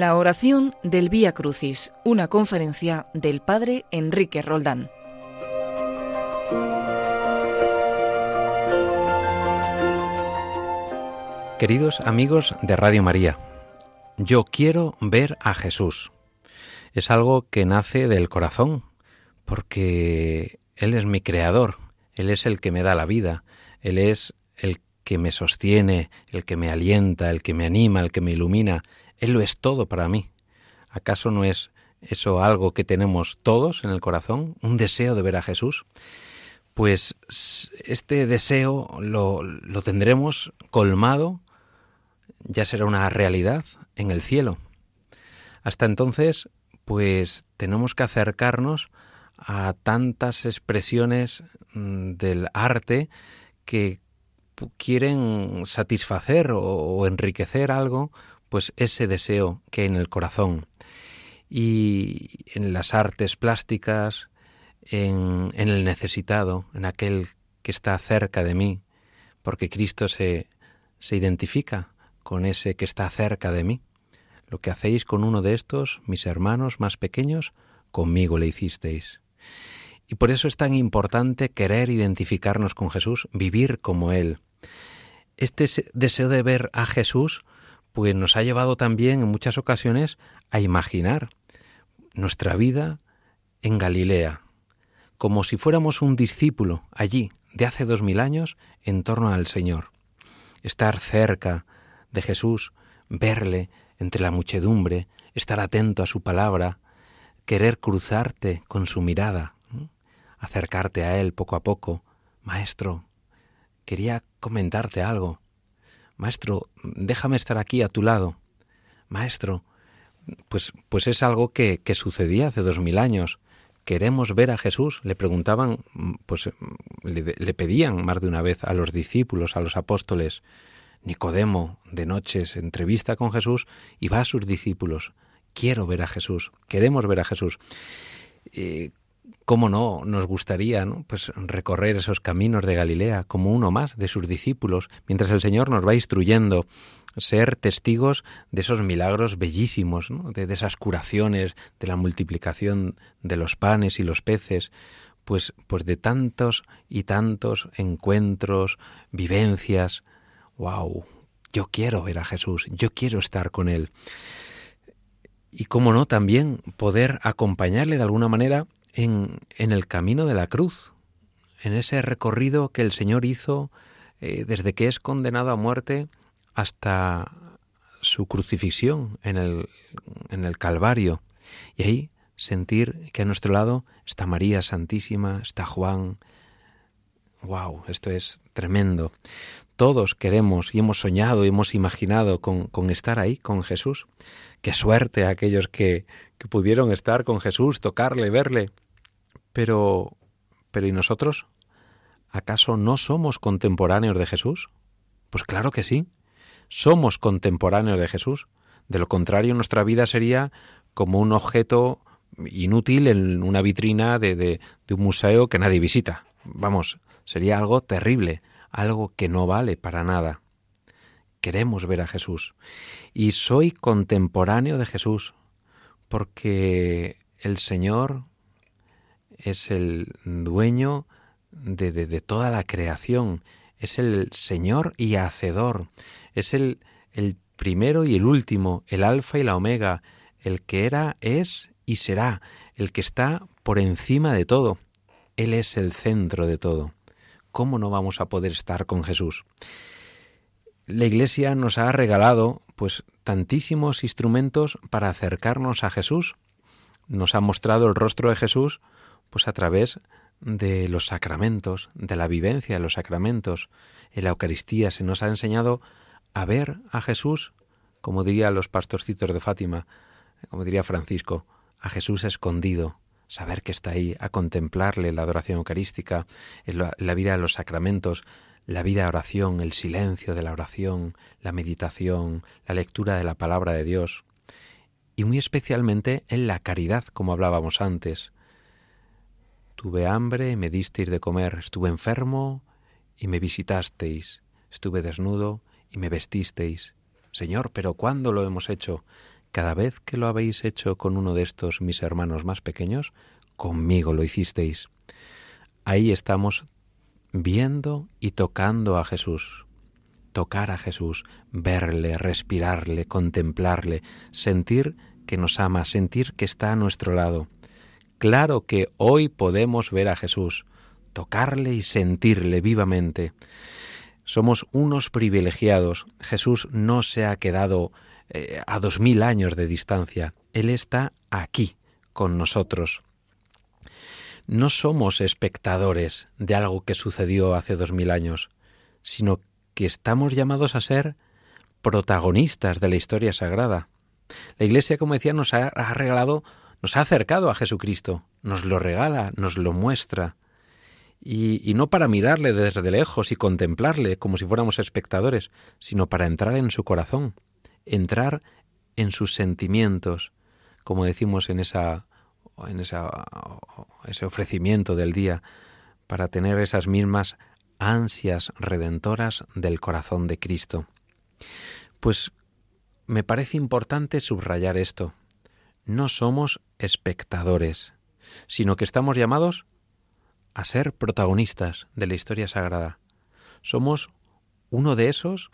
La oración del Vía Crucis, una conferencia del Padre Enrique Roldán. Queridos amigos de Radio María, yo quiero ver a Jesús. Es algo que nace del corazón, porque Él es mi creador, Él es el que me da la vida, Él es el que me sostiene, el que me alienta, el que me anima, el que me ilumina. Él lo es todo para mí. ¿Acaso no es eso algo que tenemos todos en el corazón? ¿Un deseo de ver a Jesús? Pues este deseo lo, lo tendremos colmado, ya será una realidad en el cielo. Hasta entonces, pues tenemos que acercarnos a tantas expresiones mm, del arte que quieren satisfacer o, enriquecer algo, pues ese deseo que en el corazón. Y en las artes plásticas, en, en el necesitado, en aquel que está cerca de mí, porque Cristo se, se identifica con ese que está cerca de mí. Lo que hacéis con uno de estos, mis hermanos más pequeños, conmigo le hicisteis. Y por eso es tan importante querer identificarnos con Jesús, vivir como Él. Este deseo de ver a Jesús, pues nos ha llevado también en muchas ocasiones a imaginar nuestra vida en Galilea, como si fuéramos un discípulo allí, de hace dos mil años, en torno al Señor. Estar cerca de Jesús, verle entre la muchedumbre, estar atento a su palabra, querer cruzarte con su mirada, acercarte a Él poco a poco. Maestro, quería comentarte algo. Maestro, déjame estar aquí a tu lado. Maestro, pues, pues es algo que, que sucedía hace dos mil años. Queremos ver a Jesús. Le preguntaban, pues le, pedían más de una vez a los discípulos, a los apóstoles. Nicodemo, de noches, entrevista con Jesús y va a sus discípulos. Quiero ver a Jesús, queremos ver a Jesús. Eh, ¿Cómo no nos gustaría ¿no? Pues recorrer esos caminos de Galilea como uno más de sus discípulos, mientras el Señor nos va instruyendo, ser testigos de esos milagros bellísimos, de, de, esas curaciones, de la multiplicación de los panes y los peces, pues, pues de tantos y tantos encuentros, vivencias. ¡Wow! Yo quiero ver a Jesús, yo quiero estar con Él. Y cómo no, también poder acompañarle de alguna manera en, el camino de la cruz, en ese recorrido que el Señor hizo eh, desde que es condenado a muerte hasta su crucifixión en el, en el Calvario. Y ahí sentir que a nuestro lado está María Santísima, está Juan. ¡Wow! Esto es tremendo. Todos queremos y hemos soñado y hemos imaginado con, con estar ahí, con Jesús. Qué suerte a aquellos que, que pudieron estar con Jesús, tocarle, verle. Pero, pero ¿y nosotros? ¿Acaso no somos contemporáneos de Jesús? Pues claro que sí. Somos contemporáneos de Jesús. De lo contrario, nuestra vida sería como un objeto inútil en una vitrina de, de, de, un museo que nadie visita. Vamos, sería algo terrible, algo que no vale para nada. Queremos ver a Jesús. Y soy contemporáneo de Jesús porque el Señor es el dueño de, de, toda la creación, es el Señor y Hacedor, es el, el primero y el último, el Alfa y la Omega, el que era, es y será, el que está por encima de todo. Él es el centro de todo. ¿Cómo no vamos a poder estar con Jesús? La Iglesia nos ha regalado pues tantísimos instrumentos para acercarnos a Jesús. Nos ha mostrado el rostro de Jesús pues a través de los sacramentos, de la vivencia de los sacramentos. En la Eucaristía se nos ha enseñado a ver a Jesús, como dirían los pastorcitos de Fátima, como diría Francisco, a Jesús escondido, saber que está ahí, a contemplarle la adoración eucarística, en la vida de los sacramentos, la vida de oración, el silencio de la oración, la meditación, la lectura de la palabra de Dios, y muy especialmente en la caridad, como hablábamos antes. Tuve hambre me disteis de comer, estuve enfermo y me visitasteis, estuve desnudo y me vestisteis. Señor, pero ¿cuándo lo hemos hecho? cada vez que lo habéis hecho con uno de estos mis hermanos más pequeños, conmigo lo hicisteis. Ahí estamos viendo y tocando a Jesús. Tocar a Jesús, verle, respirarle, contemplarle, sentir que nos ama, sentir que está a nuestro lado. Claro que hoy podemos ver a Jesús, tocarle y sentirle vivamente. Somos unos privilegiados. Jesús no se ha quedado eh, a dos mil años de distancia. Él está aquí, con nosotros. No somos espectadores de algo que sucedió hace dos mil años, sino que estamos llamados a ser protagonistas de la historia sagrada. La Iglesia, como decía, nos ha, regalado, nos ha acercado a Jesucristo, nos lo regala, nos lo muestra y, no para mirarle desde lejos y contemplarle como si fuéramos espectadores, sino para entrar en su corazón, entrar en sus sentimientos, como decimos en esa en ese ofrecimiento del día, para tener esas mismas ansias redentoras del corazón de Cristo. Pues me parece importante subrayar esto. No somos espectadores, sino que estamos llamados a ser protagonistas de la historia sagrada. Somos uno de esos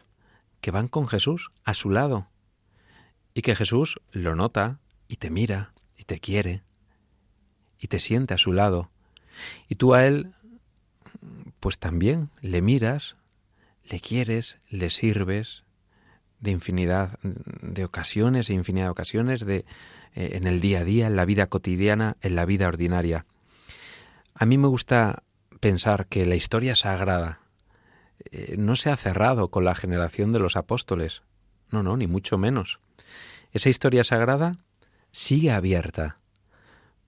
que van con Jesús a su lado y que Jesús lo nota y te mira y te quiere y te siente a su lado y tú a él pues también le miras, le quieres, le sirves de infinidad de ocasiones e infinidad de ocasiones de eh, en el día a día, en la vida cotidiana, en la vida ordinaria. A mí me gusta pensar que la historia sagrada eh, no se ha cerrado con la generación de los apóstoles. No, no, ni mucho menos. Esa historia sagrada sigue abierta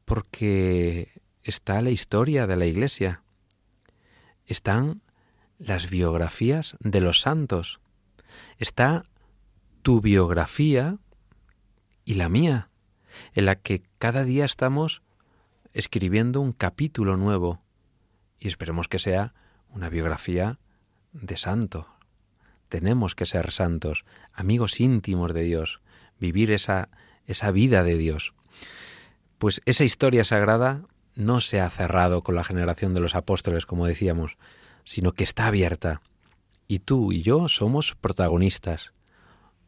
porque está la historia de la Iglesia. Están las biografías de los santos. Está tu biografía y la mía, en la que cada día estamos escribiendo un capítulo nuevo y esperemos que sea una biografía de santo. Tenemos que ser santos, amigos íntimos de Dios, vivir esa, esa vida de Dios. Pues esa historia sagrada no se ha cerrado con la generación de los apóstoles, como decíamos, sino que está abierta. Y tú y yo somos protagonistas.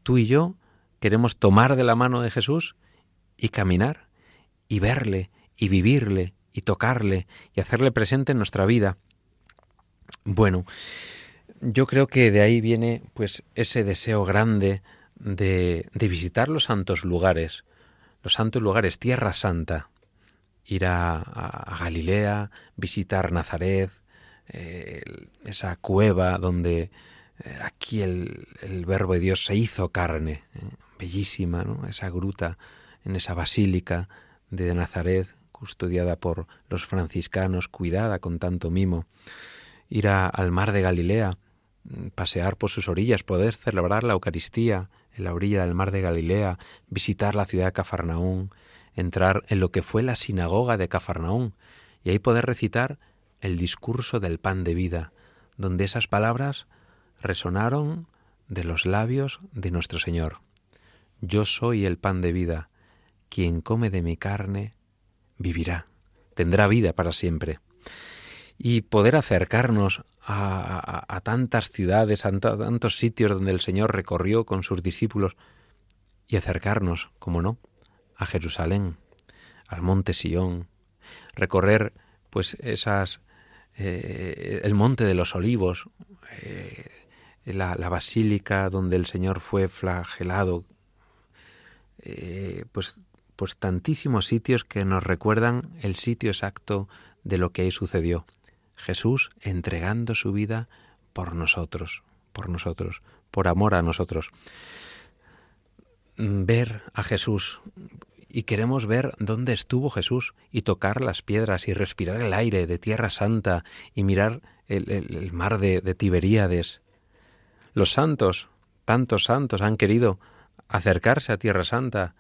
Tú y yo queremos tomar de la mano de Jesús y caminar y verle y vivirle y tocarle y hacerle presente en nuestra vida. Bueno, yo creo que de ahí viene pues ese deseo grande de, de visitar los santos lugares, los santos lugares, Tierra Santa, ir a, Galilea, visitar Nazaret, eh, esa cueva donde eh, aquí el, Verbo de Dios se hizo carne, eh, bellísima, ¿no? esa gruta en esa basílica de Nazaret, custodiada por los franciscanos, cuidada con tanto mimo, ir al mar de Galilea, mm, pasear por sus orillas, poder celebrar la Eucaristía la orilla del mar de Galilea, visitar la ciudad de Cafarnaún, entrar en lo que fue la sinagoga de Cafarnaún y ahí poder recitar el discurso del pan de vida, donde esas palabras resonaron de los labios de nuestro Señor. Yo soy el pan de vida, quien come de mi carne vivirá, tendrá vida para siempre. Y poder acercarnos a, tantas ciudades, a tantos sitios donde el Señor recorrió con sus discípulos, y acercarnos, como no, a Jerusalén, al monte Sión, recorrer pues esas eh, el monte de los olivos, eh, la, basílica donde el Señor fue flagelado, eh, pues pues tantísimos sitios que nos recuerdan el sitio exacto de lo que ahí sucedió. Jesús entregando su vida por nosotros, por nosotros, por amor a nosotros. Ver a Jesús y queremos ver dónde estuvo Jesús y tocar las piedras y respirar el aire de Tierra Santa y mirar el, mar de, de Tiberíades. Los santos, tantos santos, han querido acercarse a Tierra Santa,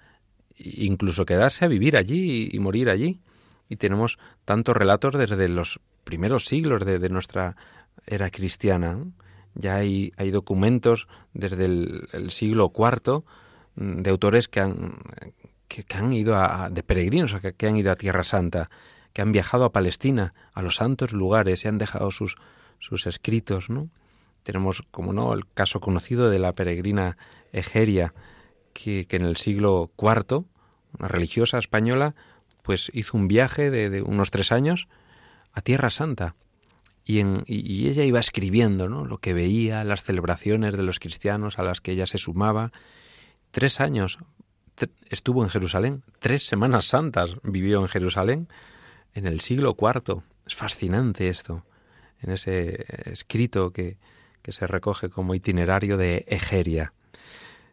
incluso quedarse a vivir allí y, morir allí. Y tenemos tantos relatos desde los primeros siglos de, nuestra era cristiana. Ya hay, hay documentos desde el, siglo IV de autores que han, que, han ido a, de peregrinos, que, que han ido a Tierra Santa, que han viajado a Palestina, a los santos lugares y han dejado sus, sus escritos, ¿no? Tenemos, como no, el caso conocido de la peregrina Egeria, que, en el siglo IV, una religiosa española, pues hizo un viaje de, unos tres años a Tierra Santa. Y, ella iba escribiendo lo que veía, las celebraciones de los cristianos a las que ella se sumaba. Tres años estuvo en Jerusalén, tres semanas santas vivió en Jerusalén en el siglo IV. Es fascinante esto, en ese escrito que, que se recoge como itinerario de Egeria.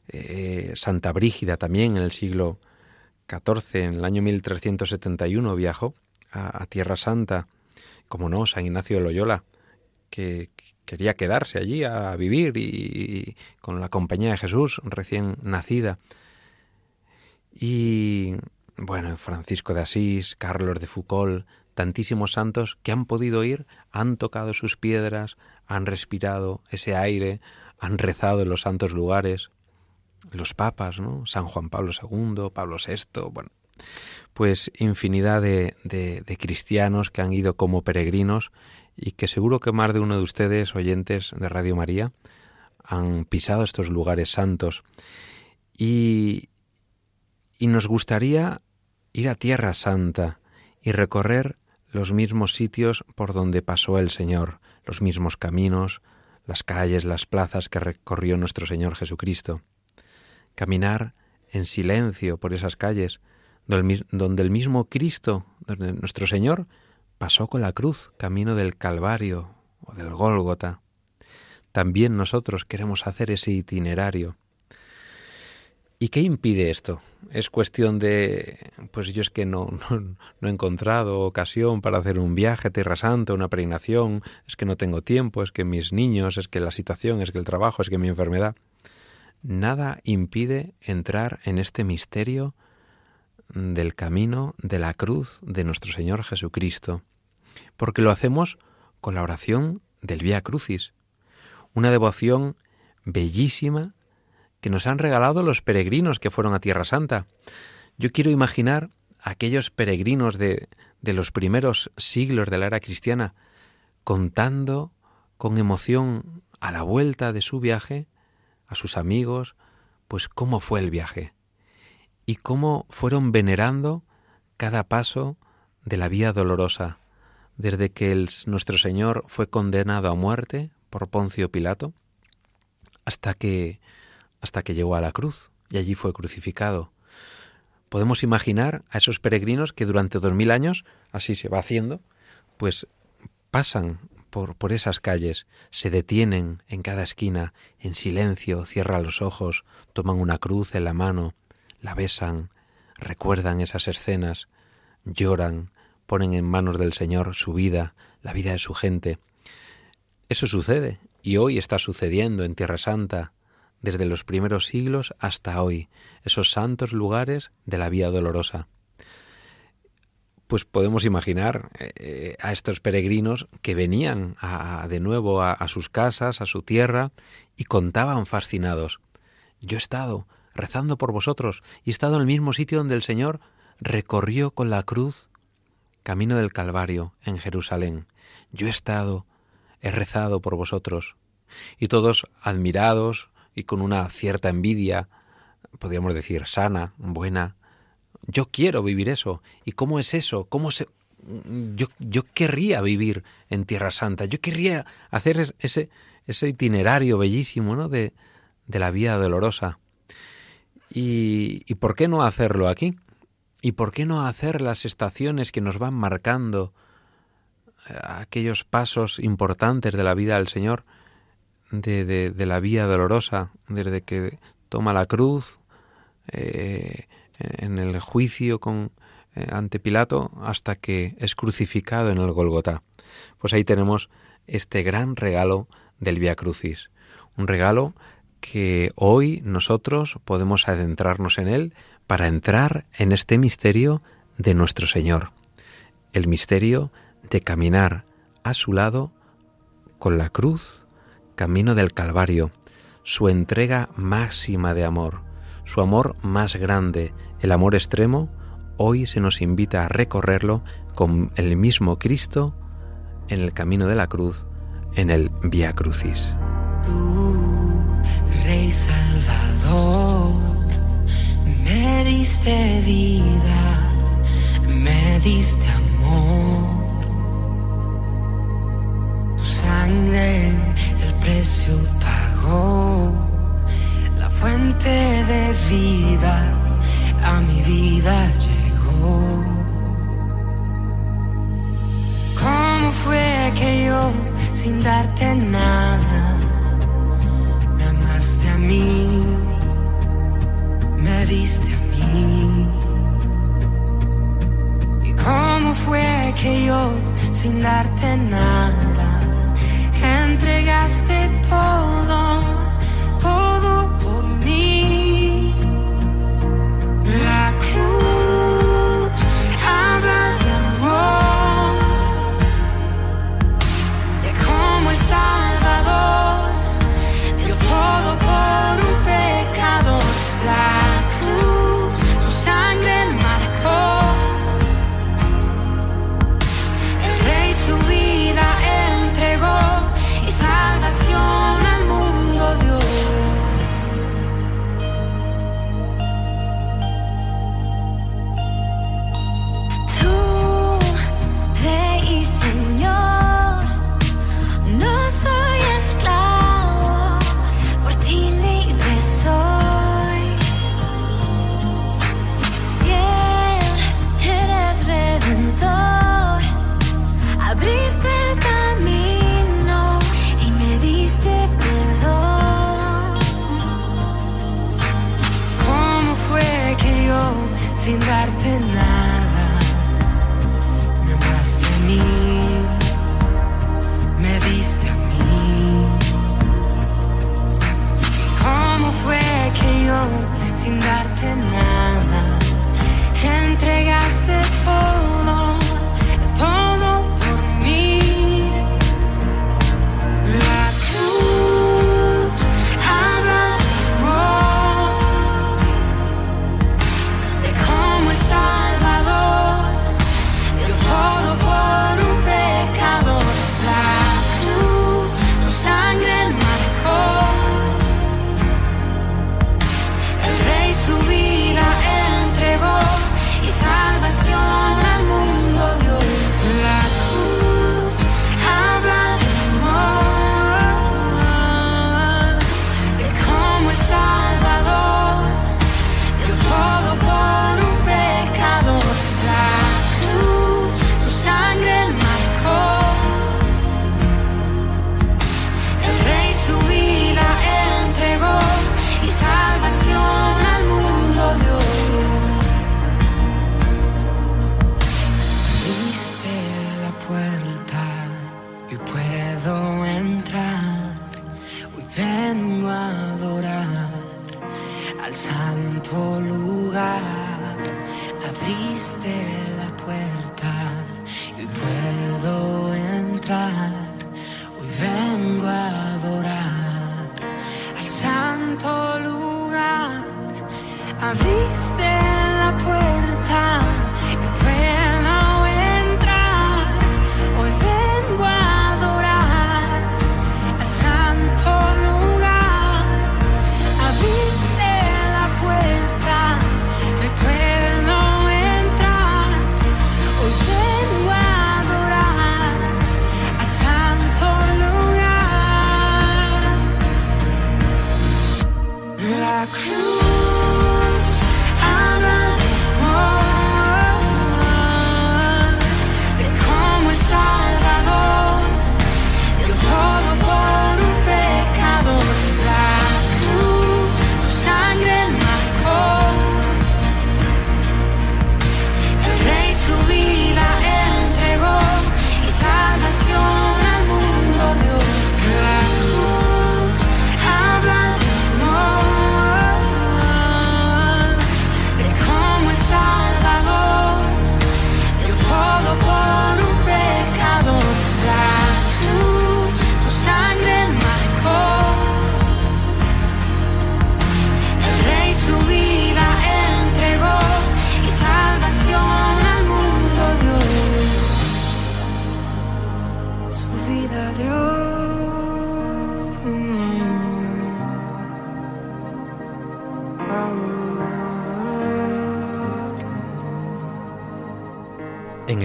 Eh, Santa Brígida también en el siglo XIV, en el año 1371, viajó a, Tierra Santa, como no, San Ignacio de Loyola, que, quería quedarse allí a vivir y, con la compañía de Jesús recién nacida. Y bueno, Francisco de Asís, Carlos de Foucault, tantísimos santos que han podido ir, han tocado sus piedras, han respirado ese aire, han rezado en los santos lugares, los papas, ¿no? San Juan Pablo II, Pablo VI, bueno, pues infinidad de, cristianos que han ido como peregrinos y que seguro que más de uno de ustedes, oyentes de Radio María, han pisado estos lugares santos. Y, y nos gustaría ir a Tierra Santa y recorrer los mismos sitios por donde pasó el Señor, los mismos caminos, las calles, las plazas que recorrió nuestro Señor Jesucristo caminar en silencio por esas calles, donde el mismo Cristo, donde nuestro Señor, pasó con la cruz, camino del Calvario o del Gólgota. También nosotros queremos hacer ese itinerario. ¿Y qué impide esto? Es cuestión de, pues yo es que no, no, he encontrado ocasión para hacer un viaje a Tierra Santa, una peregrinación, es que no tengo tiempo, es que mis niños, es que la situación, es que el trabajo, es que mi enfermedad nada impide entrar en este misterio del camino de la cruz de nuestro Señor Jesucristo, porque lo hacemos con la oración del Vía Crucis, una devoción bellísima que nos han regalado los peregrinos que fueron a Tierra Santa. Yo quiero imaginar a aquellos peregrinos de, de los primeros siglos de la era cristiana contando con emoción a la vuelta de su viaje a sus amigos, pues cómo fue el viaje y cómo fueron venerando cada paso de la vía dolorosa, desde que nuestro Señor fue condenado a muerte por Poncio Pilato, hasta que hasta que llegó a la cruz y allí fue crucificado. Podemos imaginar a esos peregrinos que durante dos mil años, así se va haciendo, pues pasan por, esas calles, se detienen en cada esquina, en silencio, cierran los ojos, toman una cruz en la mano, la besan, recuerdan esas escenas, lloran, ponen en manos del Señor su vida, la vida de su gente. Eso sucede y hoy está sucediendo en Tierra Santa, desde los primeros siglos hasta hoy, esos santos lugares de la Vía Dolorosa pues podemos imaginar eh, a estos peregrinos que venían de nuevo a, sus casas, a su tierra, y contaban fascinados. Yo he estado rezando por vosotros y he estado en el mismo sitio donde el Señor recorrió con la cruz camino del Calvario en Jerusalén. Yo he estado, he rezado por vosotros. Y todos admirados y con una cierta envidia, podríamos decir sana, buena, yo quiero vivir eso. ¿Y cómo es eso? ¿Cómo se yo, yo querría vivir en Tierra Santa. Yo querría hacer ese, ese itinerario bellísimo, ¿no? De, de la vía dolorosa. Y, ¿Y por qué no hacerlo aquí? ¿Y por qué no hacer las estaciones que nos van marcando eh, aquellos pasos importantes de la vida del Señor, de, de, de la vía dolorosa, desde que toma la cruz, eh, en el juicio con, eh, ante Pilato hasta que es crucificado en el Golgotá. Pues ahí tenemos este gran regalo del Via Crucis, un regalo que hoy nosotros podemos adentrarnos en él para entrar en este misterio de nuestro Señor, el misterio de caminar a su lado con la cruz, camino del Calvario, su entrega máxima de amor, su amor más grande, el amor extremo, hoy se nos invita a recorrerlo con el mismo Cristo en el camino de la cruz, en el Via Crucis. Rey Salvador, me diste vida, me diste amor. Tu sangre el precio pagó, la fuente de vida a mi vida llegó. ¿Cómo fue que yo, sin darte nada, olvidarte nada. Hoy vengo a adorar al santo lugar. Abriste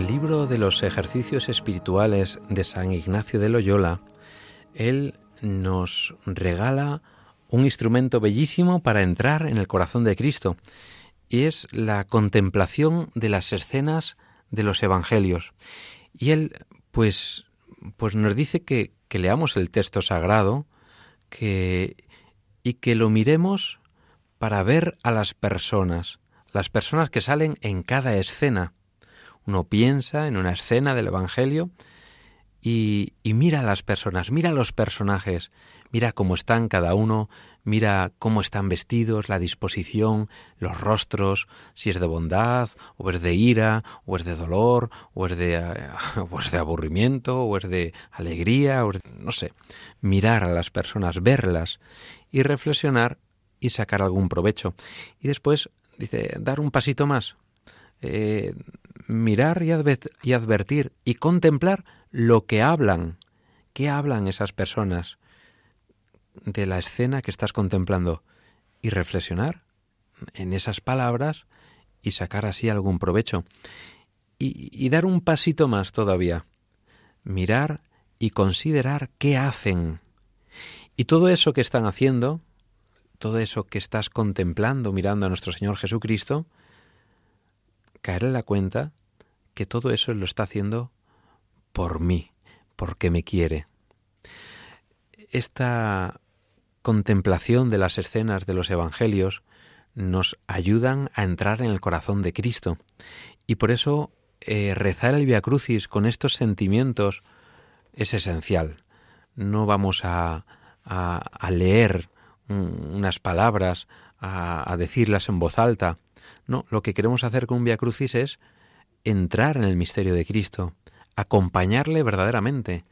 libro de los ejercicios espirituales de San Ignacio de Loyola, él nos regala un instrumento bellísimo para entrar en el corazón de Cristo, y es la contemplación de las escenas de los evangelios. Y él, pues, pues nos dice que, que leamos el texto sagrado que, y que lo miremos para ver a las personas, las personas que salen en cada escena. Uno piensa en una escena del Evangelio y, mira a las personas, mira a los personajes, mira cómo están cada uno, mira cómo están vestidos, la disposición, los rostros, si es de bondad, o es de ira, o es de dolor, o es de, o es de aburrimiento, o es de alegría, o no sé, mirar a las personas, verlas y reflexionar y sacar algún provecho. Y después dice, dar un pasito más, eh, mirar y, advertir y contemplar lo que hablan. ¿Qué hablan esas personas de la escena que estás contemplando? Y reflexionar en esas palabras y sacar así algún provecho. Y dar un pasito más todavía. Mirar y considerar qué hacen. Y todo eso que están haciendo, todo eso que estás contemplando mirando a nuestro Señor Jesucristo, caer en la cuenta que todo eso lo está haciendo por mí, porque me quiere. Esta contemplación de las escenas de los Evangelios nos ayudan a entrar en el corazón de Cristo. Y por eso eh, rezar el Via Crucis con estos sentimientos es esencial. No vamos a, a, leer unas palabras, a, decirlas en voz alta. No, lo que queremos hacer con un Via Crucis es entrar en el misterio de Cristo, acompañarle verdaderamente.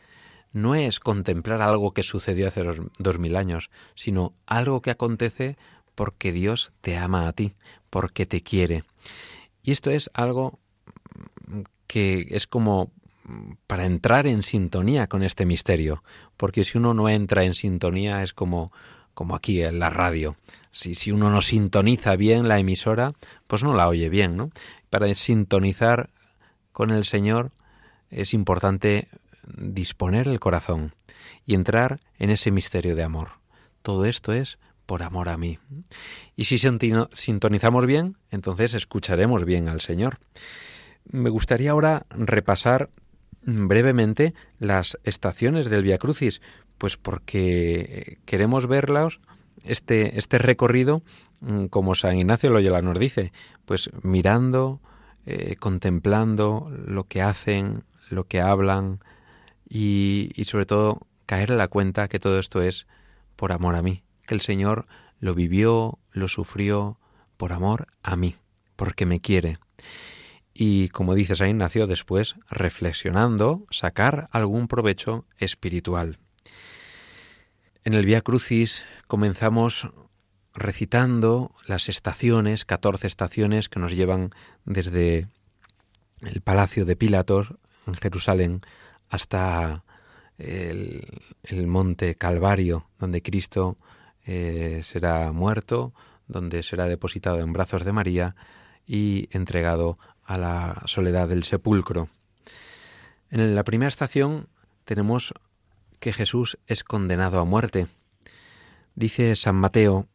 No es contemplar algo que sucedió hace dos mil años, sino algo que acontece porque Dios te ama a ti, porque te quiere. Y esto es algo que es como para entrar en sintonía con este misterio, porque si uno no entra en sintonía es como como aquí en la radio. Si, si uno no sintoniza bien la emisora, pues no la oye bien, ¿no? Para sintonizar con el Señor es importante disponer el corazón y entrar en ese misterio de amor. Todo esto es por amor a mí. Y si sintonizamos bien, entonces escucharemos bien al Señor. Me gustaría ahora repasar brevemente las estaciones del Via Crucis, pues porque queremos verlas, este, este recorrido, mm, como San Ignacio Loyola nos dice, pues mirando, eh, contemplando lo que hacen, lo que hablan y, y sobre todo caer en la cuenta que todo esto es por amor a mí, que el Señor lo vivió, lo sufrió por amor a mí, porque me quiere y, como dice San Ignacio, después, reflexionando, sacar algún provecho espiritual. En el Vía Crucis comenzamos recitando las estaciones, 14 estaciones que nos llevan desde el palacio de Pilatos en Jerusalén hasta el, el monte Calvario, donde Cristo eh, será muerto, donde será depositado en brazos de María y entregado a la soledad del sepulcro. En la primera estación tenemos que Jesús es condenado a muerte. Dice San Mateo,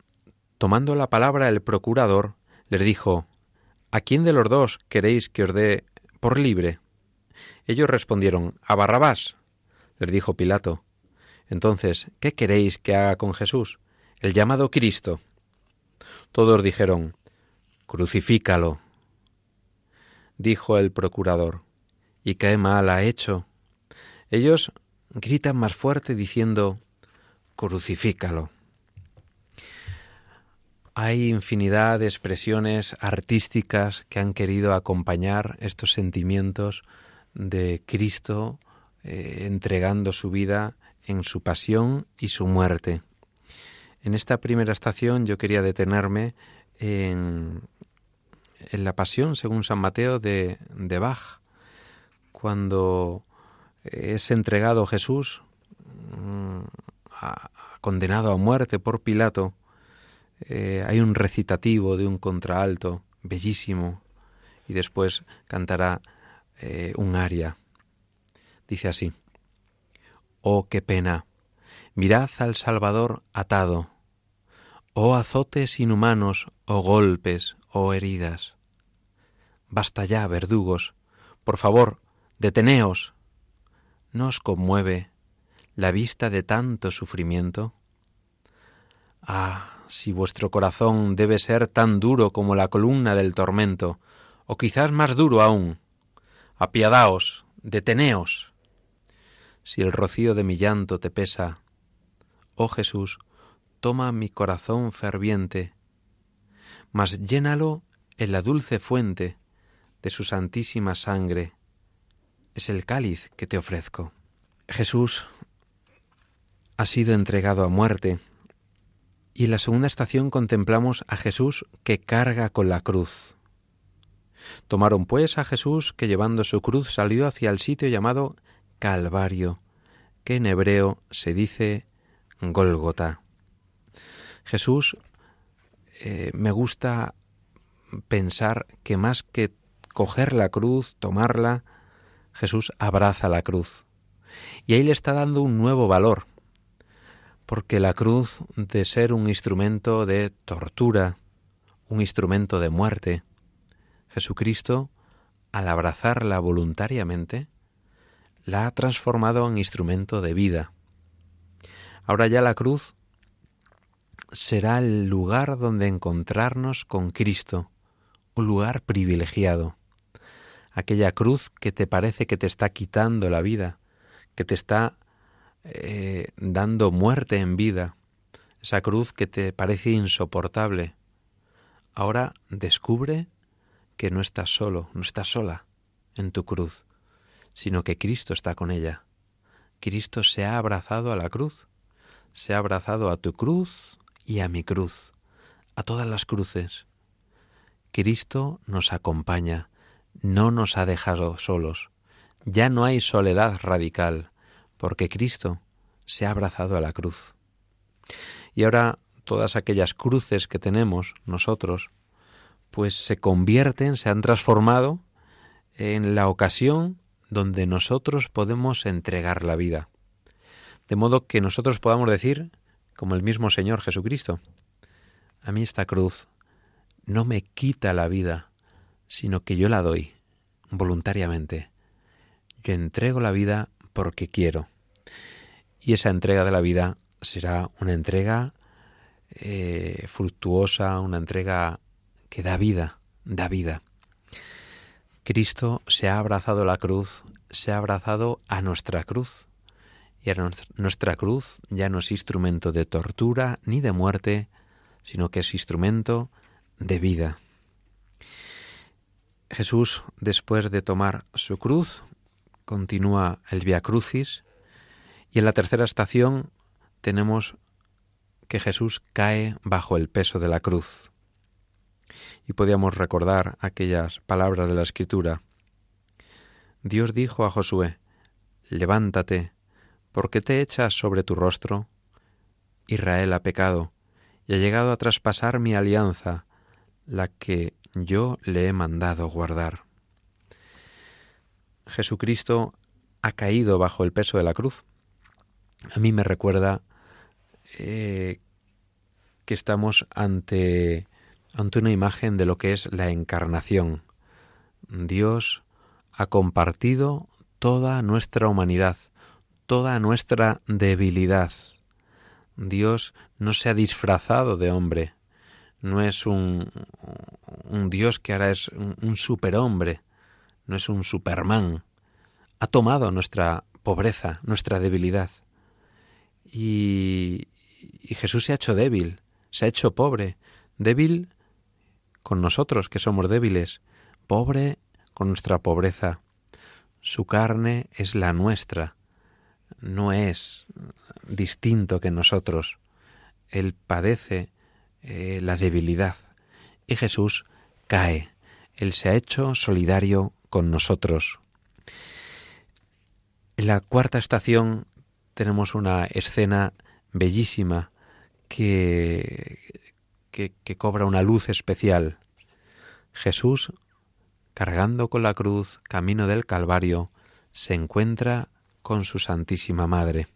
tomando la palabra el procurador, les dijo, ¿A quién de los dos queréis que os dé por libre? Ellos respondieron, A Barrabás. Les dijo Pilato, Entonces, ¿qué queréis que haga con Jesús? El llamado Cristo. Todos dijeron, Crucifícalo dijo el procurador. ¿Y qué mal ha hecho? Ellos gritan más fuerte diciendo, crucifícalo. Hay infinidad de expresiones artísticas que han querido acompañar estos sentimientos de Cristo eh, entregando su vida en su pasión y su muerte. En esta primera estación yo quería detenerme en en la Pasión, según San Mateo, de, de Bach, cuando es entregado Jesús, mm, condenado a muerte por Pilato, eh, hay un recitativo de un contraalto bellísimo y después cantará eh, un aria. Dice así, Oh, qué pena, mirad al Salvador atado, oh azotes inhumanos, oh golpes, oh heridas. Basta ya, verdugos, por favor, deteneos. ¿No os conmueve la vista de tanto sufrimiento? Ah, si vuestro corazón debe ser tan duro como la columna del tormento, o quizás más duro aún. Apiadaos, deteneos. Si el rocío de mi llanto te pesa, oh Jesús, toma mi corazón ferviente, mas llénalo en la dulce fuente de su santísima sangre. Es el cáliz que te ofrezco. Jesús ha sido entregado a muerte, y en la segunda estación contemplamos a Jesús que carga con la cruz. Tomaron pues a Jesús que llevando su cruz salió hacia el sitio llamado Calvario, que en hebreo se dice Gólgota. Jesús eh, me gusta pensar que más que coger la cruz, tomarla, Jesús abraza la cruz. Y ahí le está dando un nuevo valor, porque la cruz, de ser un instrumento de tortura, un instrumento de muerte, Jesucristo, al abrazarla voluntariamente, la ha transformado en instrumento de vida. Ahora ya la cruz será el lugar donde encontrarnos con Cristo, un lugar privilegiado. Aquella cruz que te parece que te está quitando la vida, que te está eh, dando muerte en vida, esa cruz que te parece insoportable. Ahora descubre que no estás solo, no estás sola en tu cruz, sino que Cristo está con ella. Cristo se ha abrazado a la cruz, se ha abrazado a tu cruz y a mi cruz, a todas las cruces. Cristo nos acompaña, no nos ha dejado solos. Ya no hay soledad radical, porque Cristo se ha abrazado a la cruz. Y ahora todas aquellas cruces que tenemos nosotros, pues se convierten, se han transformado en la ocasión donde nosotros podemos entregar la vida. De modo que nosotros podamos decir, como el mismo Señor Jesucristo, a mí esta cruz no me quita la vida, sino que yo la doy voluntariamente. Yo entrego la vida porque quiero. Y esa entrega de la vida será una entrega eh, fructuosa, una entrega que da vida, da vida. Cristo se ha abrazado la cruz, se ha abrazado a nuestra cruz. Y a nuestra cruz ya no es instrumento de tortura ni de muerte, sino que es instrumento de vida. Jesús, después de tomar su cruz, continúa el Via Crucis y en la tercera estación tenemos que Jesús cae bajo el peso de la cruz. Y podíamos recordar aquellas palabras de la Escritura. Dios dijo a Josué, Levántate, porque te echas sobre tu rostro. Israel ha pecado y ha llegado a traspasar mi alianza, la que yo le he mandado guardar. Jesucristo ha caído bajo el peso de la cruz. A mí me recuerda eh, que estamos ante, ante una imagen de lo que es la encarnación. Dios ha compartido toda nuestra humanidad, toda nuestra debilidad. Dios no se ha disfrazado de hombre, no es un, un Dios que ahora es un, superhombre, no es un superman. Ha tomado nuestra pobreza, nuestra debilidad. Y, y Jesús se ha hecho débil, se ha hecho pobre, débil con nosotros que somos débiles, pobre con nuestra pobreza. Su carne es la nuestra, no es distinto que nosotros. Él padece eh, la debilidad. Y Jesús cae. Él se ha hecho solidario con nosotros. En la cuarta estación tenemos una escena bellísima que, que, que cobra una luz especial. Jesús cargando con la cruz, camino del Calvario, se encuentra con su Santísima Madre.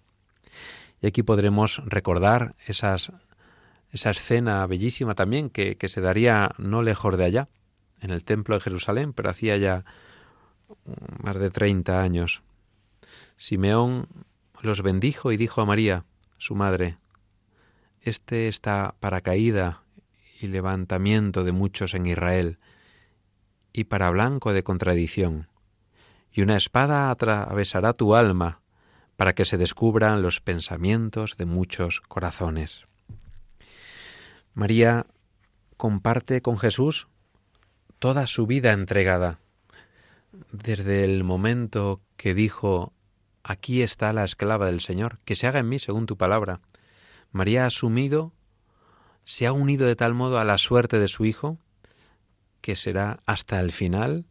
Y aquí podremos recordar esas, esa escena bellísima también que, que se daría no lejos de allá, en el Templo de Jerusalén, pero hacía ya más de treinta años. Simeón los bendijo y dijo a María, su madre, Este está para caída y levantamiento de muchos en Israel, y para blanco de contradicción, y una espada atravesará tu alma, para que se descubran los pensamientos de muchos corazones. María comparte con Jesús toda su vida entregada, desde el momento que dijo Aquí está la esclava del Señor, que se haga en mí según tu palabra. María ha asumido, se ha unido de tal modo a la suerte de su Hijo, que será hasta el final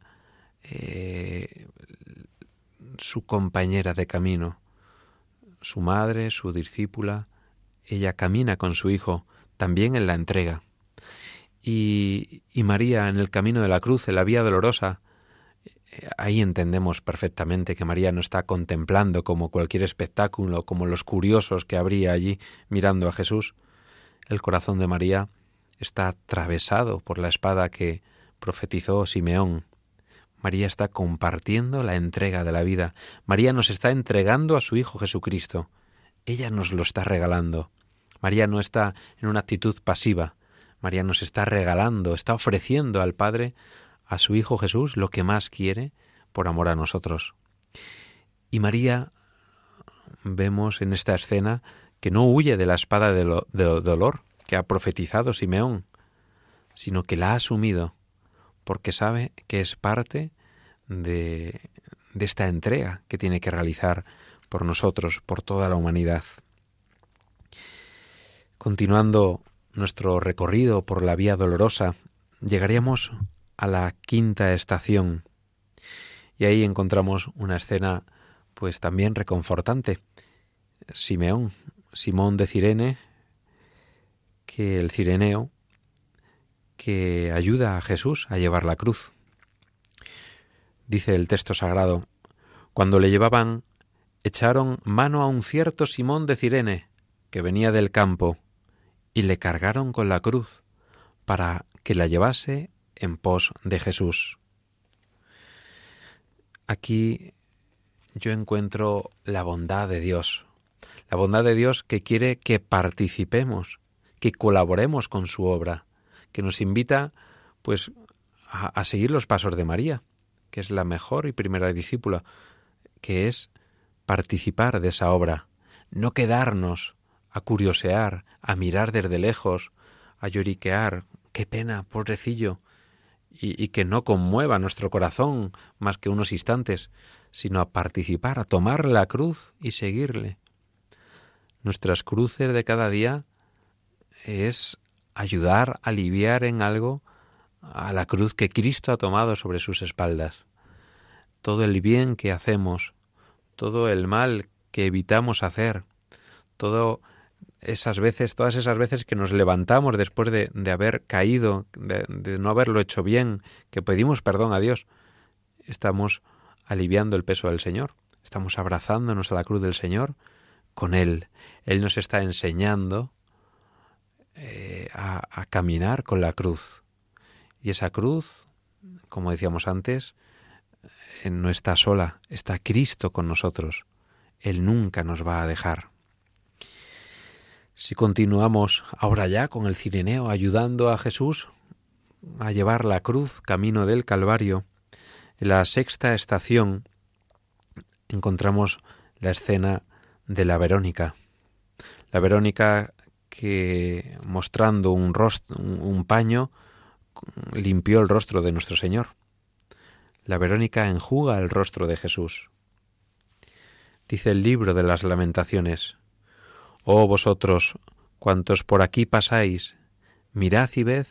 eh, su compañera de camino, su madre, su discípula. Ella camina con su Hijo también en la entrega. Y, y María en el camino de la cruz, en la vía dolorosa, ahí entendemos perfectamente que María no está contemplando como cualquier espectáculo, como los curiosos que habría allí mirando a Jesús. El corazón de María está atravesado por la espada que profetizó Simeón. María está compartiendo la entrega de la vida. María nos está entregando a su Hijo Jesucristo. Ella nos lo está regalando. María no está en una actitud pasiva. María nos está regalando, está ofreciendo al Padre a su Hijo Jesús lo que más quiere por amor a nosotros. Y María, vemos en esta escena, que no huye de la espada del dolor que ha profetizado Simeón, sino que la ha asumido, porque sabe que es parte de, de esta entrega que tiene que realizar por nosotros, por toda la humanidad. Continuando nuestro recorrido por la vía dolorosa, llegaríamos a la quinta estación. Y ahí encontramos una escena pues también reconfortante. Simeón, Simón de Cirene, que el cireneo que ayuda a Jesús a llevar la cruz. Dice el texto sagrado, cuando le llevaban, echaron mano a un cierto Simón de Cirene, que venía del campo, y le cargaron con la cruz, para que la llevase en pos de Jesús. Aquí yo encuentro la bondad de Dios, la bondad de Dios que quiere que participemos, que colaboremos con su obra, que nos invita pues a, a seguir los pasos de María, que es la mejor y primera discípula, que es participar de esa obra, no quedarnos a curiosear, a mirar desde lejos, a lloriquear, qué pena, pobrecillo, y, que no conmueva nuestro corazón más que unos instantes, sino a participar, a tomar la cruz y seguirle. Nuestras cruces de cada día es ayudar, aliviar en algo a la cruz que Cristo ha tomado sobre sus espaldas. Todo el bien que hacemos, todo el mal que evitamos hacer, todo esas veces, todas esas veces que nos levantamos después de, de haber caído, de, no haberlo hecho bien, que pedimos perdón a Dios, estamos aliviando el peso del Señor, estamos abrazándonos a la cruz del Señor con Él. Él nos está enseñando eh, a, a caminar con la cruz. Y esa cruz, como decíamos antes, eh, no está sola, está Cristo con nosotros. Él nunca nos va a dejar. Si continuamos ahora ya con el cirineo ayudando a Jesús a llevar la cruz camino del Calvario, en la sexta estación encontramos la escena de la Verónica. La Verónica que mostrando un, rostro, un paño limpió el rostro de nuestro Señor. La Verónica enjuga el rostro de Jesús. Dice el libro de las lamentaciones, Oh vosotros, cuantos por aquí pasáis, mirad y ved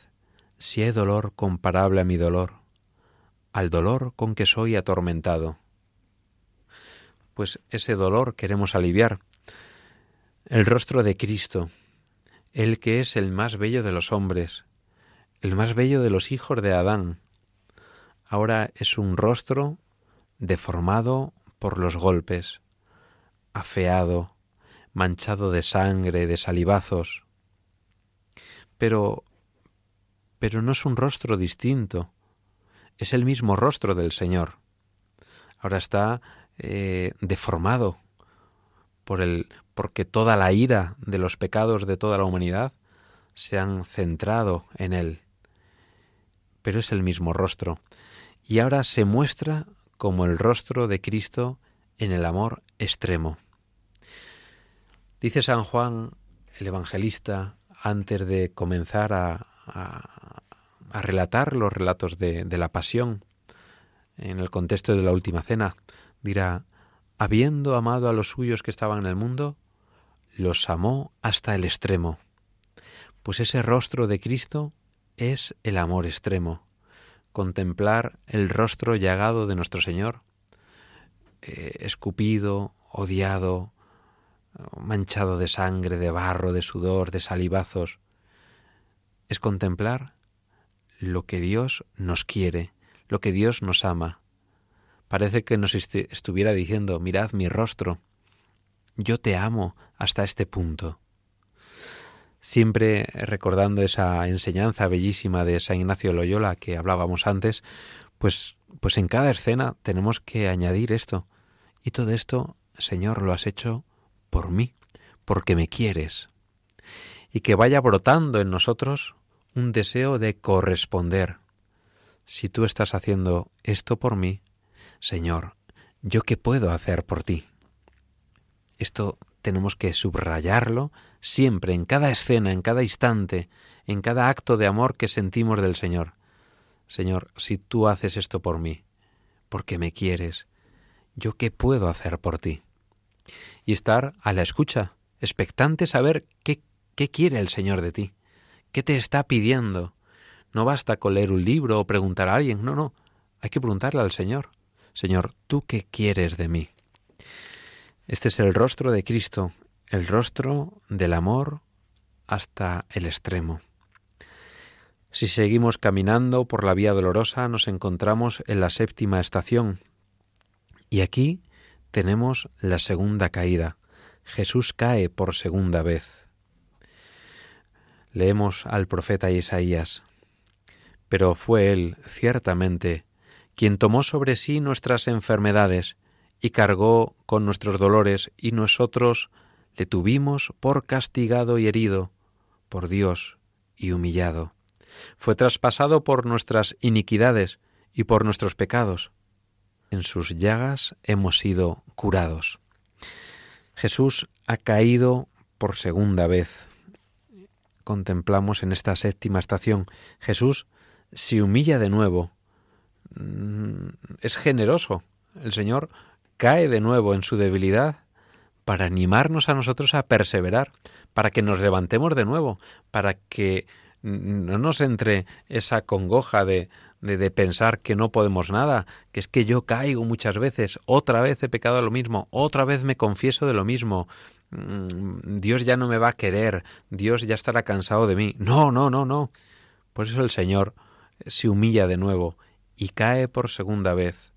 si hay dolor comparable a mi dolor, al dolor con que soy atormentado. Pues ese dolor queremos aliviar. El rostro de Cristo, el que es el más bello de los hombres, el más bello de los hijos de Adán, ahora es un rostro deformado por los golpes, afeado, manchado de sangre, de salivazos. Pero pero no es un rostro distinto, es el mismo rostro del Señor. Ahora está eh, deformado por el, porque toda la ira de los pecados de toda la humanidad se han centrado en él. Pero es el mismo rostro. Y ahora se muestra como el rostro de Cristo en el amor extremo. Dice San Juan, el evangelista, antes de comenzar a, relatar los relatos de, de la pasión en el contexto de la última cena, dirá, habiendo amado a los suyos que estaban en el mundo, los amó hasta el extremo. Pues ese rostro de Cristo es el amor extremo. Contemplar el rostro llagado de nuestro Señor, eh, escupido, odiado, manchado de sangre, de barro, de sudor, de salivazos, es contemplar lo que Dios nos quiere, lo que Dios nos ama. Parece que nos estuviera diciendo, mirad mi rostro, yo te amo hasta este punto. Siempre recordando esa enseñanza bellísima de San Ignacio Loyola que hablábamos antes, pues, pues en cada escena tenemos que añadir esto. Y todo esto, Señor, lo has hecho por mí, porque me quieres. Y que vaya brotando en nosotros un deseo de corresponder. Si tú estás haciendo esto por mí, Señor, ¿yo qué puedo hacer por ti? Esto tenemos que subrayarlo siempre, en cada escena, en cada instante, en cada acto de amor que sentimos del Señor. Señor, si tú haces esto por mí, porque me quieres, ¿yo qué puedo hacer por ti? Y estar a la escucha, expectante saber qué, qué quiere el Señor de ti. ¿Qué te está pidiendo? No basta con leer un libro o preguntar a alguien, no, no, hay que preguntarle al Señor. Señor, ¿tú qué quieres de mí? Este es el rostro de Cristo, el rostro del amor hasta el extremo. Si seguimos caminando por la vía dolorosa, nos encontramos en la séptima estación. Y aquí tenemos la segunda caída. Jesús cae por segunda vez leemos al profeta Isaías. Pero fue él, ciertamente, quien tomó sobre sí nuestras enfermedades y cargó con nuestros dolores, y nosotros le tuvimos por castigado y herido, por Dios y humillado. Fue traspasado por nuestras iniquidades y por nuestros pecados. En sus llagas hemos sido curados. Jesús ha caído por segunda vez contemplamos en esta séptima estación. Jesús se humilla de nuevo, mm, es generoso. El Señor cae de nuevo en su debilidad para animarnos a nosotros a perseverar, para que nos levantemos de nuevo, para que no nos entre esa congoja de, de, pensar que no podemos nada, que es que yo caigo muchas veces, otra vez he pecado lo mismo, otra vez me confieso de lo mismo, Mm, Dios ya no me va a querer, Dios ya estará cansado de mí. No, no, no, no. Por eso el Señor se humilla de nuevo y cae por segunda vez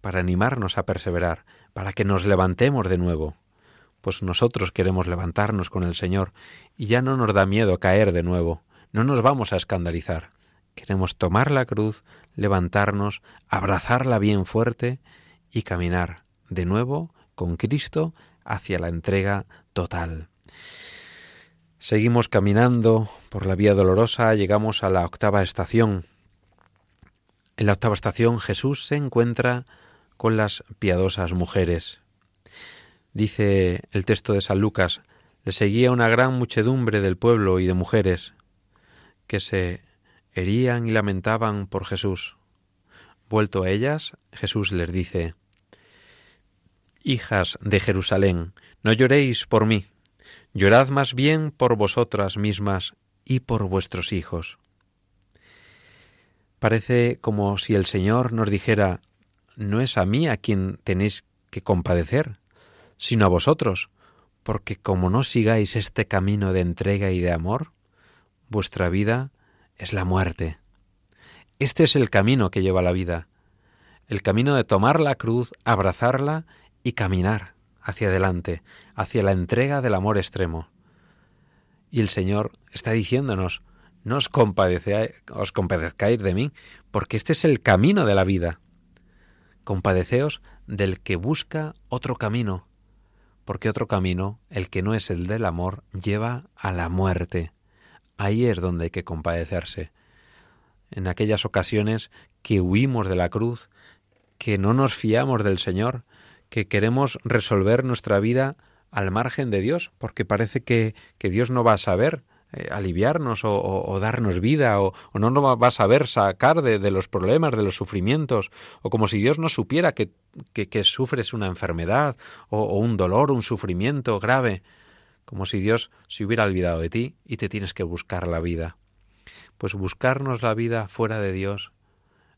para animarnos a perseverar, para que nos levantemos de nuevo. Pues nosotros queremos levantarnos con el Señor y ya no nos da miedo caer de nuevo, no nos vamos a escandalizar. Queremos tomar la cruz, levantarnos, abrazarla bien fuerte y caminar de nuevo con Cristo hacia la entrega total. Seguimos caminando por la vía dolorosa, llegamos a la octava estación. En la octava estación Jesús se encuentra con las piadosas mujeres. Dice el texto de San Lucas, le seguía una gran muchedumbre del pueblo y de mujeres que se herían y lamentaban por Jesús. Vuelto a ellas, Jesús les dice, Hijas de Jerusalén, no lloréis por mí, llorad más bien por vosotras mismas y por vuestros hijos. Parece como si el Señor nos dijera, no es a mí a quien tenéis que compadecer, sino a vosotros, porque como no sigáis este camino de entrega y de amor, vuestra vida es la muerte. Este es el camino que lleva la vida, el camino de tomar la cruz, abrazarla y caminar hacia adelante, hacia la entrega del amor extremo. Y el Señor está diciéndonos, no os, os compadezcáis de mí, porque este es el camino de la vida. Compadeceos del que busca otro camino, porque otro camino, el que no es el del amor, lleva a la muerte. Ahí es donde hay que compadecerse. En aquellas ocasiones que huimos de la cruz, que no nos fiamos del Señor, que queremos resolver nuestra vida al margen de Dios, porque parece que, que Dios no va a saber eh, aliviarnos o, darnos vida, o, no nos va a saber sacar de, los problemas, de los sufrimientos, o como si Dios no supiera que, que, sufres una enfermedad, o un dolor, un sufrimiento grave, como si Dios se hubiera olvidado de ti y te tienes que buscar la vida. Pues buscarnos la vida fuera de Dios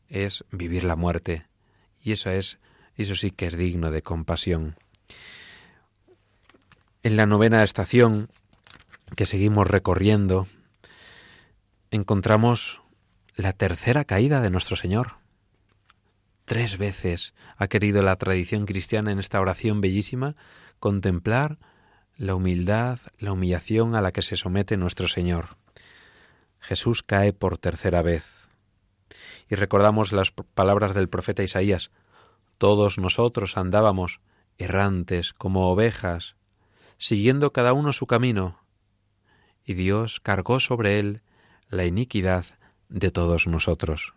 es vivir la muerte, y eso es eso sí que es digno de compasión. En la novena estación que seguimos recorriendo, encontramos la tercera caída de nuestro Señor. Tres veces ha querido la tradición cristiana en esta oración bellísima contemplar la humildad, la humillación a la que se somete nuestro Señor. Jesús cae por tercera vez. Y recordamos las palabras del profeta Isaías, todos nosotros andábamos errantes como ovejas, siguiendo cada uno su camino, y Dios cargó sobre él la iniquidad de todos nosotros.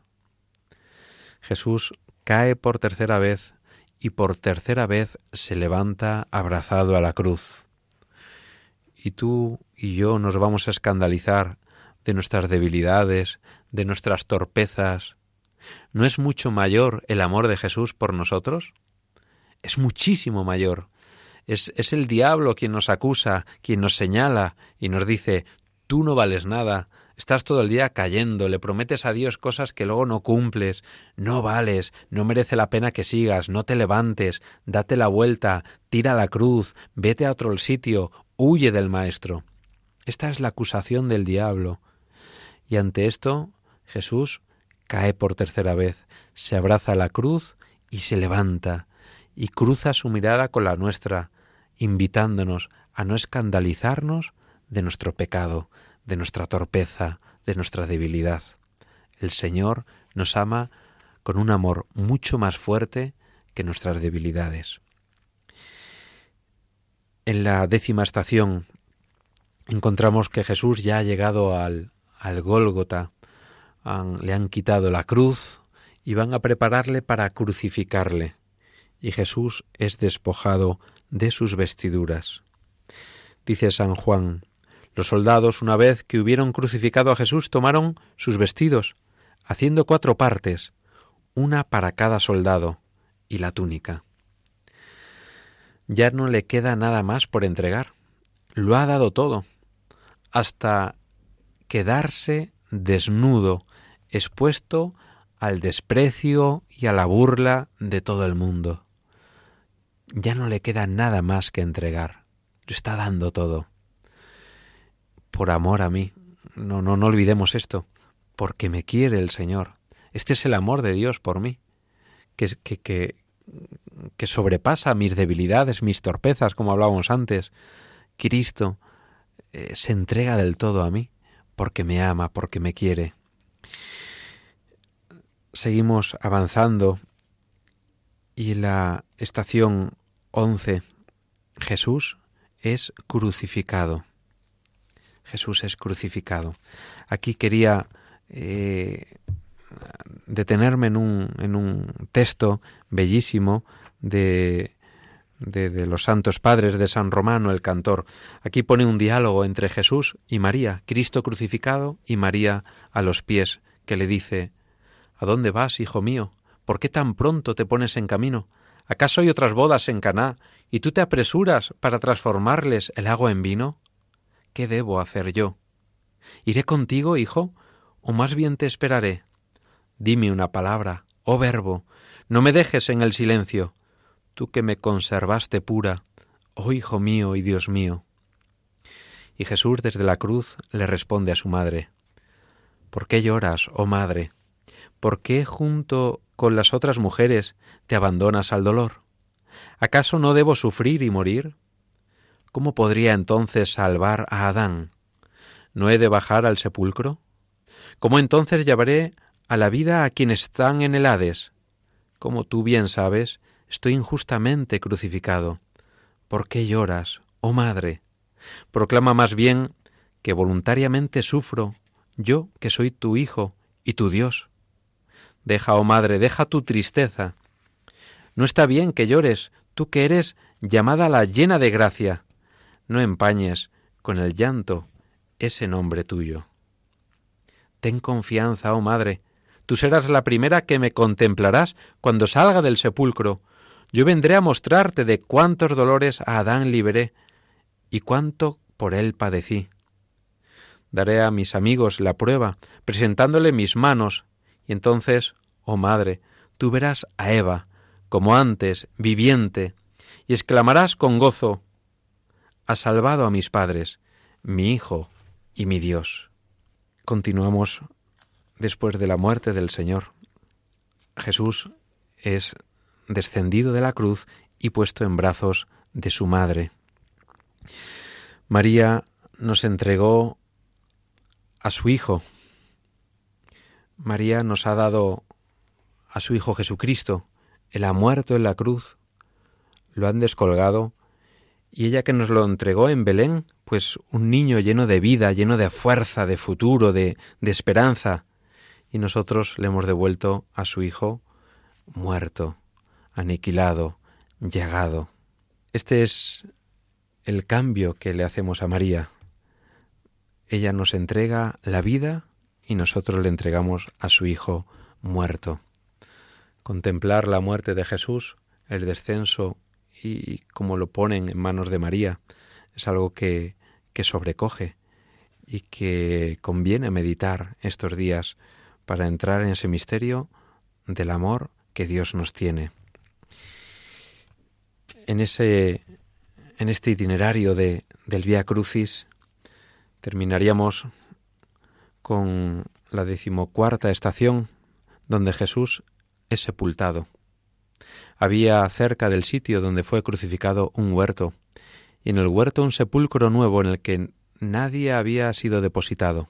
Jesús cae por tercera vez y por tercera vez se levanta abrazado a la cruz. Y tú y yo nos vamos a escandalizar de nuestras debilidades, de nuestras torpezas, ¿No es mucho mayor el amor de Jesús por nosotros? Es muchísimo mayor. Es, es el diablo quien nos acusa, quien nos señala y nos dice, tú no vales nada, estás todo el día cayendo, le prometes a Dios cosas que luego no cumples, no vales, no merece la pena que sigas, no te levantes, date la vuelta, tira la cruz, vete a otro sitio, huye del Maestro. Esta es la acusación del diablo. Y ante esto, Jesús cae por tercera vez, se abraza a la cruz y se levanta, y cruza su mirada con la nuestra, invitándonos a no escandalizarnos de nuestro pecado, de nuestra torpeza, de nuestra debilidad. El Señor nos ama con un amor mucho más fuerte que nuestras debilidades. En la décima estación encontramos que Jesús ya ha llegado al, al Gólgota, le han quitado la cruz y van a prepararle para crucificarle. Y Jesús es despojado de sus vestiduras. Dice San Juan, los soldados, una vez que hubieron crucificado a Jesús, tomaron sus vestidos, haciendo cuatro partes, una para cada soldado, y la túnica. Ya no le queda nada más por entregar. Lo ha dado todo, hasta quedarse desnudo expuesto al desprecio y a la burla de todo el mundo. Ya no le queda nada más que entregar. Lo está dando todo. Por amor a mí. No, no, no olvidemos esto. Porque me quiere el Señor. Este es el amor de Dios por mí. Que, que, que, que sobrepasa mis debilidades, mis torpezas, como hablábamos antes. Cristo eh, se entrega del todo a mí porque me ama, porque me quiere seguimos avanzando y la estación 11, Jesús es crucificado. Jesús es crucificado. Aquí quería eh, detenerme en un, en un texto bellísimo de, de, de, los santos padres de San Romano, el cantor. Aquí pone un diálogo entre Jesús y María, Cristo crucificado y María a los pies, que le dice, ¿A dónde vas, hijo mío? ¿Por qué tan pronto te pones en camino? ¿Acaso hay otras bodas en Caná y tú te apresuras para transformarles el agua en vino? ¿Qué debo hacer yo? ¿Iré contigo, hijo? ¿O más bien te esperaré? Dime una palabra, oh verbo, no me dejes en el silencio, tú que me conservaste pura, oh hijo mío y Dios mío. Y Jesús desde la cruz le responde a su madre, ¿Por qué lloras, oh madre? ¿por qué junto con las otras mujeres te abandonas al dolor? ¿Acaso no debo sufrir y morir? ¿Cómo podría entonces salvar a Adán? ¿No he de bajar al sepulcro? ¿Cómo entonces llevaré a la vida a quienes están en el Hades? Como tú bien sabes, estoy injustamente crucificado. ¿Por qué lloras, oh madre? Proclama más bien que voluntariamente sufro, yo que soy tu hijo y tu Dios. Deja, oh madre, deja tu tristeza. No está bien que llores, tú que eres llamada la llena de gracia. No empañes con el llanto ese nombre tuyo. Ten confianza, oh madre, tú serás la primera que me contemplarás cuando salga del sepulcro. Yo vendré a mostrarte de cuántos dolores a Adán liberé y cuánto por él padecí. Daré a mis amigos la prueba, presentándole mis manos, y entonces, oh madre, tú verás a Eva, como antes, viviente, y exclamarás con gozo, ha salvado a mis padres, mi Hijo y mi Dios. Continuamos después de la muerte del Señor. Jesús es descendido de la cruz y puesto en brazos de su madre. María nos entregó a su Hijo. María nos ha dado a su Hijo Jesucristo. Él ha muerto en la cruz, lo han descolgado, y ella que nos lo entregó en Belén, pues un niño lleno de vida, lleno de fuerza, de futuro, de, de esperanza, y nosotros le hemos devuelto a su Hijo muerto, aniquilado, llagado. Este es el cambio que le hacemos a María. Ella nos entrega la vida y nosotros le entregamos a su Hijo muerto. Contemplar la muerte de Jesús, el descenso y como lo ponen en manos de María, es algo que, que sobrecoge y que conviene meditar estos días para entrar en ese misterio del amor que Dios nos tiene. En ese en este itinerario de, del Vía Crucis terminaríamos con la decimocuarta estación donde Jesús es sepultado. Había cerca del sitio donde fue crucificado un huerto, y en el huerto un sepulcro nuevo en el que nadie había sido depositado.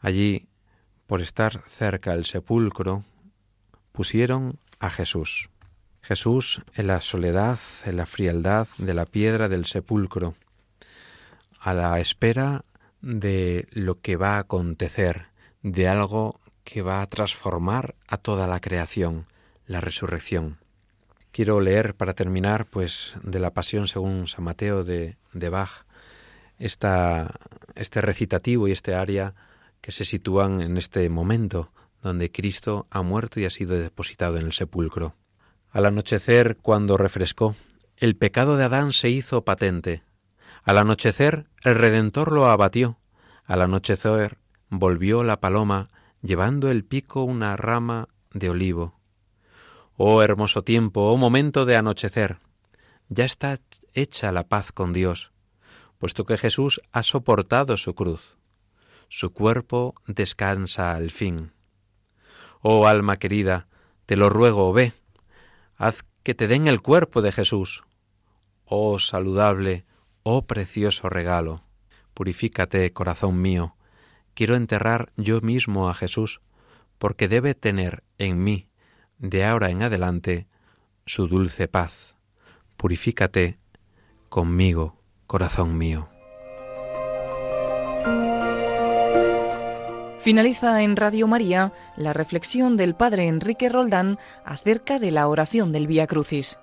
Allí, por estar cerca el sepulcro, pusieron a Jesús. Jesús en la soledad, en la frialdad de la piedra del sepulcro, a la espera de lo que va a acontecer, de algo que va a transformar a toda la creación, la resurrección. Quiero leer para terminar, pues, de la Pasión según San Mateo de, de Bach, este recitativo y este área que se sitúan en este momento donde Cristo ha muerto y ha sido depositado en el sepulcro. Al anochecer, cuando refrescó, el pecado de Adán se hizo patente. Al anochecer, el Redentor lo abatió. Al anochecer, volvió la paloma, llevando el pico una rama de olivo. Oh hermoso tiempo, oh momento de anochecer. Ya está hecha la paz con Dios, puesto que Jesús ha soportado su cruz. Su cuerpo descansa al fin. Oh alma querida, te lo ruego, ve, haz que te den el cuerpo de Jesús. Oh saludable, oh precioso regalo. Purifícate, corazón mío. Quiero enterrar yo mismo a Jesús, porque debe tener en mí, de ahora en adelante, su dulce paz. Purifícate conmigo, corazón mío. Finaliza en Radio María la reflexión del Padre Enrique Roldán acerca de la oración del Vía Crucis.